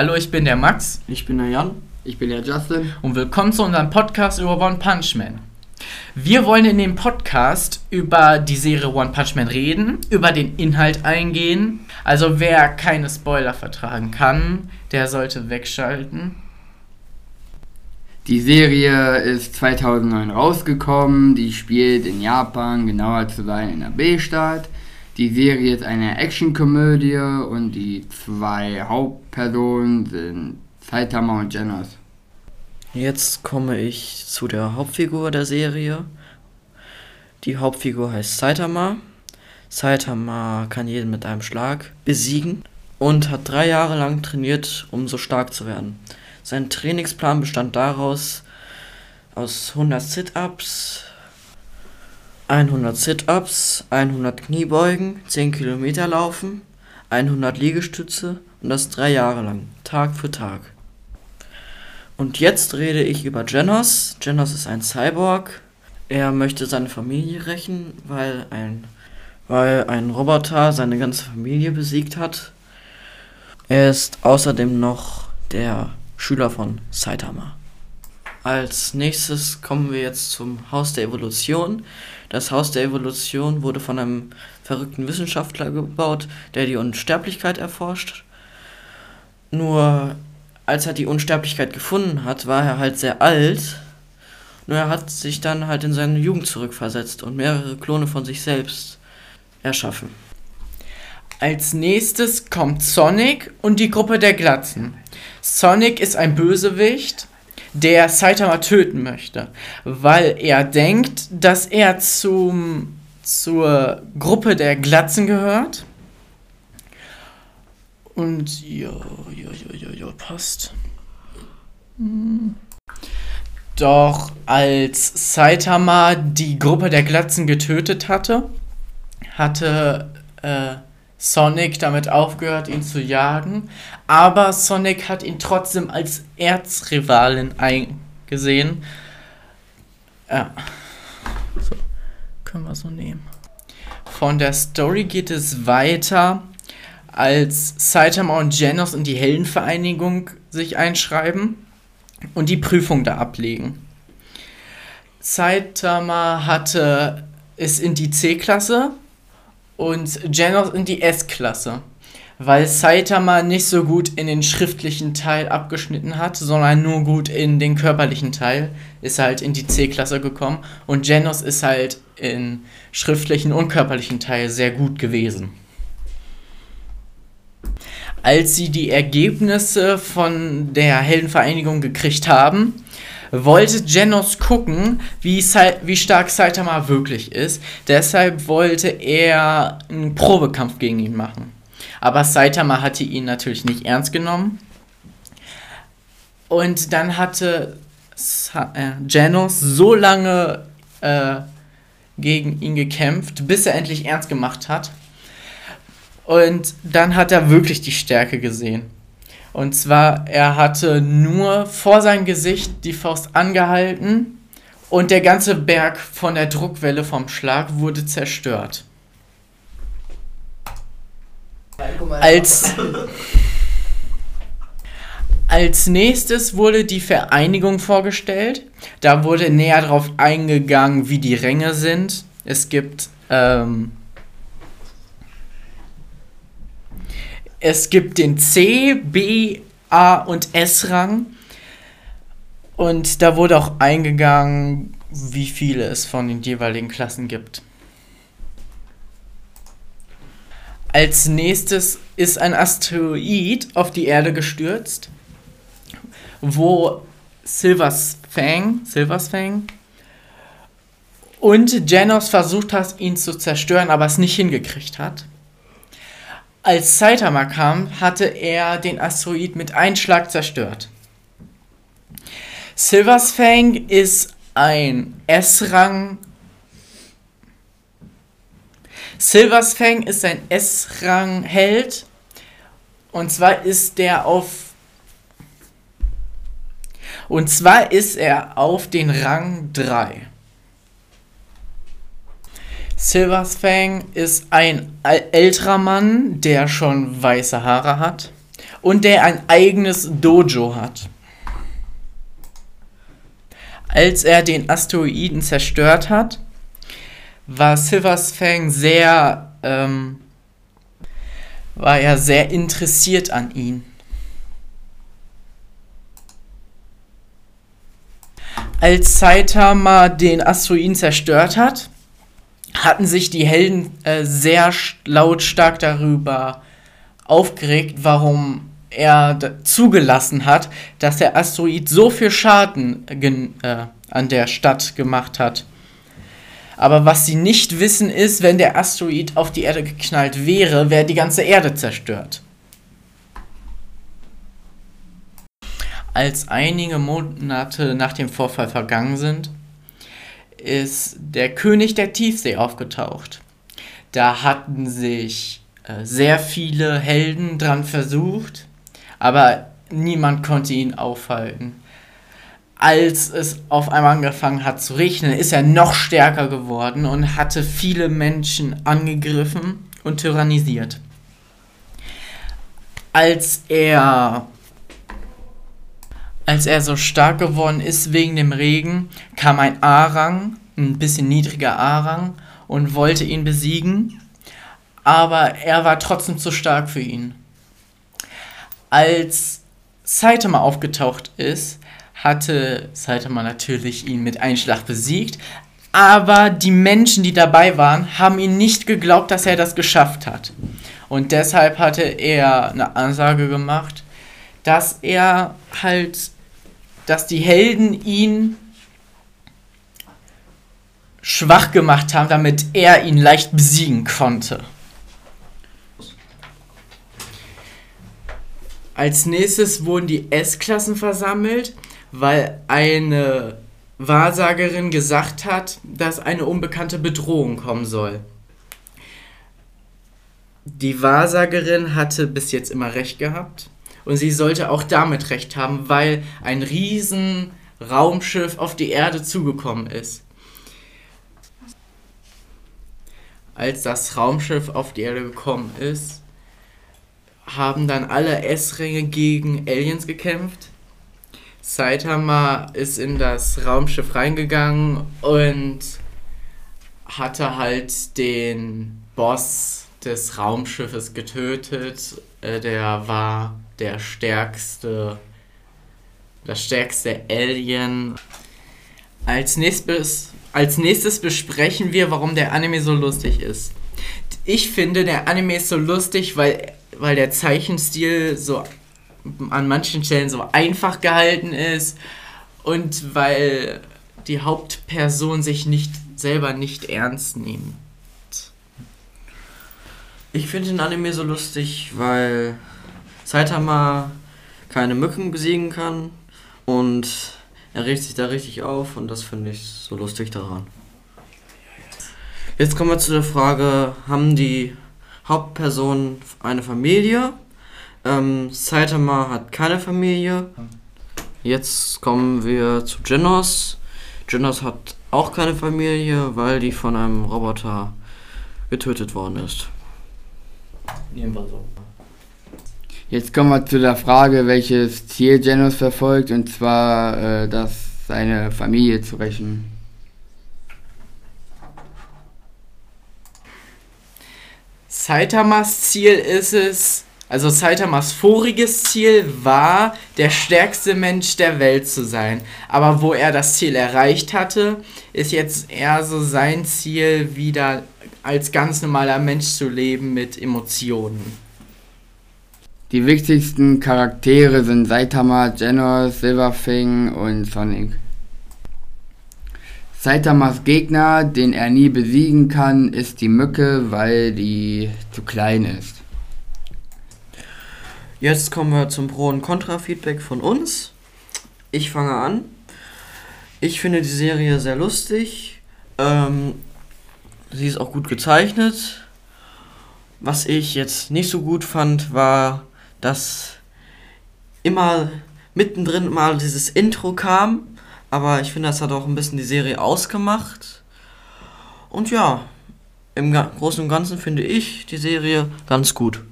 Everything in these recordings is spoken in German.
Hallo, ich bin der Max. Ich bin der Jan. Ich bin der Justin. Und willkommen zu unserem Podcast über One Punch Man. Wir wollen in dem Podcast über die Serie One Punch Man reden, über den Inhalt eingehen. Also wer keine Spoiler vertragen kann, der sollte wegschalten. Die Serie ist 2009 rausgekommen. Die spielt in Japan, genauer zu sein in der B-Stadt. Die Serie ist eine Actionkomödie und die zwei Hauptpersonen sind Saitama und Genos. Jetzt komme ich zu der Hauptfigur der Serie. Die Hauptfigur heißt Saitama. Saitama kann jeden mit einem Schlag besiegen und hat drei Jahre lang trainiert, um so stark zu werden. Sein Trainingsplan bestand daraus aus 100 Sit-ups, 100 Sit-ups, 100 Kniebeugen, 10 Kilometer laufen, 100 Liegestütze und das drei Jahre lang, Tag für Tag. Und jetzt rede ich über Genos. Genos ist ein Cyborg. Er möchte seine Familie rächen, weil ein, weil ein Roboter seine ganze Familie besiegt hat. Er ist außerdem noch der Schüler von Saitama. Als nächstes kommen wir jetzt zum Haus der Evolution. Das Haus der Evolution wurde von einem verrückten Wissenschaftler gebaut, der die Unsterblichkeit erforscht. Nur als er die Unsterblichkeit gefunden hat, war er halt sehr alt. Nur er hat sich dann halt in seine Jugend zurückversetzt und mehrere Klone von sich selbst erschaffen. Als nächstes kommt Sonic und die Gruppe der Glatzen. Sonic ist ein Bösewicht, der Saitama töten möchte, weil er denkt, dass er zum, zur Gruppe der Glatzen gehört. Und ja, ja, ja, ja, ja, passt. Doch als Saitama die Gruppe der Glatzen getötet hatte, hatte äh, Sonic damit aufgehört, ihn zu jagen. Aber Sonic hat ihn trotzdem als Erzrivalin eingesehen. Ja. So, können wir so nehmen. Von der Story geht es weiter, als Saitama und Genos in die Heldenvereinigung sich einschreiben und die Prüfung da ablegen. Saitama hatte es in die C-Klasse und Genos in die S-Klasse, weil Saitama nicht so gut in den schriftlichen Teil abgeschnitten hat, sondern nur gut in den körperlichen Teil, ist halt in die C-Klasse gekommen und Genos ist halt in schriftlichen und körperlichen Teil sehr gut gewesen. Als sie die Ergebnisse von der Heldenvereinigung gekriegt haben, wollte Genos gucken, wie, wie stark Saitama wirklich ist. Deshalb wollte er einen Probekampf gegen ihn machen. Aber Saitama hatte ihn natürlich nicht ernst genommen. Und dann hatte Sa äh, so lange äh, gegen ihn gekämpft, bis er endlich ernst gemacht hat. Und dann hat er wirklich die Stärke gesehen. Und zwar, er hatte nur vor sein Gesicht die Faust angehalten und der ganze Berg von der Druckwelle vom Schlag wurde zerstört. Als, als nächstes wurde die Vereinigung vorgestellt. Da wurde näher darauf eingegangen, wie die Ränge sind. Es gibt ähm, Es gibt den C, B, A und S-Rang. Und da wurde auch eingegangen, wie viele es von den jeweiligen Klassen gibt. Als nächstes ist ein Asteroid auf die Erde gestürzt, wo Silvers Fang, und Janos versucht hat, ihn zu zerstören, aber es nicht hingekriegt hat. Als Saitama kam, hatte er den Asteroid mit einem Schlag zerstört. Silvers Fang ist ein S-Rang. Silvers Fang ist ein S-Rang-Held. Und zwar ist der auf. Und zwar ist er auf den Rang 3. Silversfang ist ein älterer Mann, der schon weiße Haare hat und der ein eigenes Dojo hat. Als er den Asteroiden zerstört hat, war Silvers Fang sehr, ähm, war er sehr interessiert an ihn. Als Saitama den Asteroiden zerstört hat, hatten sich die Helden äh, sehr lautstark darüber aufgeregt, warum er zugelassen hat, dass der Asteroid so viel Schaden äh, an der Stadt gemacht hat. Aber was sie nicht wissen ist, wenn der Asteroid auf die Erde geknallt wäre, wäre die ganze Erde zerstört. Als einige Monate nach dem Vorfall vergangen sind, ist der König der Tiefsee aufgetaucht. Da hatten sich äh, sehr viele Helden dran versucht, aber niemand konnte ihn aufhalten. Als es auf einmal angefangen hat zu regnen, ist er noch stärker geworden und hatte viele Menschen angegriffen und tyrannisiert. Als er als er so stark geworden ist wegen dem Regen, kam ein A-Rang, ein bisschen niedriger A-Rang, und wollte ihn besiegen, aber er war trotzdem zu stark für ihn. Als Saitama aufgetaucht ist, hatte Saitama natürlich ihn mit Einschlag besiegt, aber die Menschen, die dabei waren, haben ihn nicht geglaubt, dass er das geschafft hat. Und deshalb hatte er eine Ansage gemacht, dass er halt dass die Helden ihn schwach gemacht haben, damit er ihn leicht besiegen konnte. Als nächstes wurden die S-Klassen versammelt, weil eine Wahrsagerin gesagt hat, dass eine unbekannte Bedrohung kommen soll. Die Wahrsagerin hatte bis jetzt immer recht gehabt. Und sie sollte auch damit recht haben, weil ein riesen Raumschiff auf die Erde zugekommen ist. Als das Raumschiff auf die Erde gekommen ist, haben dann alle S-Ringe gegen Aliens gekämpft. Saitama ist in das Raumschiff reingegangen und hatte halt den Boss des Raumschiffes getötet. Äh, der war der stärkste, das stärkste Alien. Als nächstes, als nächstes besprechen wir, warum der Anime so lustig ist. Ich finde, der Anime ist so lustig, weil, weil der Zeichenstil so an manchen Stellen so einfach gehalten ist und weil die Hauptperson sich nicht selber nicht ernst nimmt. Ich finde den Anime so lustig, weil Saitama keine Mücken besiegen kann und er regt sich da richtig auf und das finde ich so lustig daran. Jetzt kommen wir zu der Frage, haben die Hauptpersonen eine Familie? Ähm, Saitama hat keine Familie. Jetzt kommen wir zu Genos. Genos hat auch keine Familie, weil die von einem Roboter getötet worden ist. Nehmen wir so. Jetzt kommen wir zu der Frage, welches Ziel Genos verfolgt, und zwar äh, das seine Familie zu rächen. Saitamas Ziel ist es, also Saitamas voriges Ziel war, der stärkste Mensch der Welt zu sein. Aber wo er das Ziel erreicht hatte, ist jetzt eher so sein Ziel, wieder als ganz normaler Mensch zu leben mit Emotionen. Die wichtigsten Charaktere sind Saitama, Genos, Silverfing und Sonic. Saitamas Gegner, den er nie besiegen kann, ist die Mücke, weil die zu klein ist. Jetzt kommen wir zum Pro- und Contra-Feedback von uns. Ich fange an. Ich finde die Serie sehr lustig. Ähm, sie ist auch gut gezeichnet. Was ich jetzt nicht so gut fand, war dass immer mittendrin mal dieses Intro kam. Aber ich finde, das hat auch ein bisschen die Serie ausgemacht. Und ja, im Großen und Ganzen finde ich die Serie ganz gut.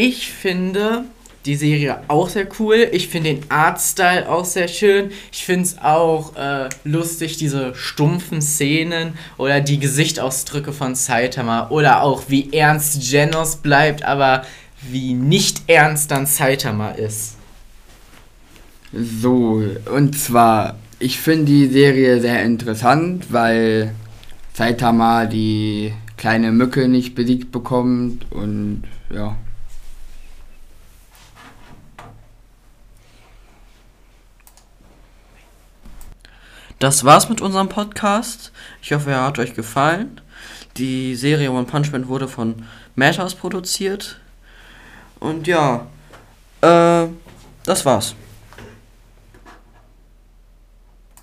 Ich finde die Serie auch sehr cool. Ich finde den Artstyle auch sehr schön. Ich finde es auch äh, lustig, diese stumpfen Szenen oder die Gesichtsausdrücke von Saitama oder auch wie ernst Genos bleibt, aber wie nicht ernst dann Saitama ist. So, und zwar, ich finde die Serie sehr interessant, weil Saitama die kleine Mücke nicht besiegt bekommt und ja. Das war's mit unserem Podcast. Ich hoffe, er hat euch gefallen. Die Serie One Punch Man wurde von Madhouse produziert. Und ja, äh, das war's.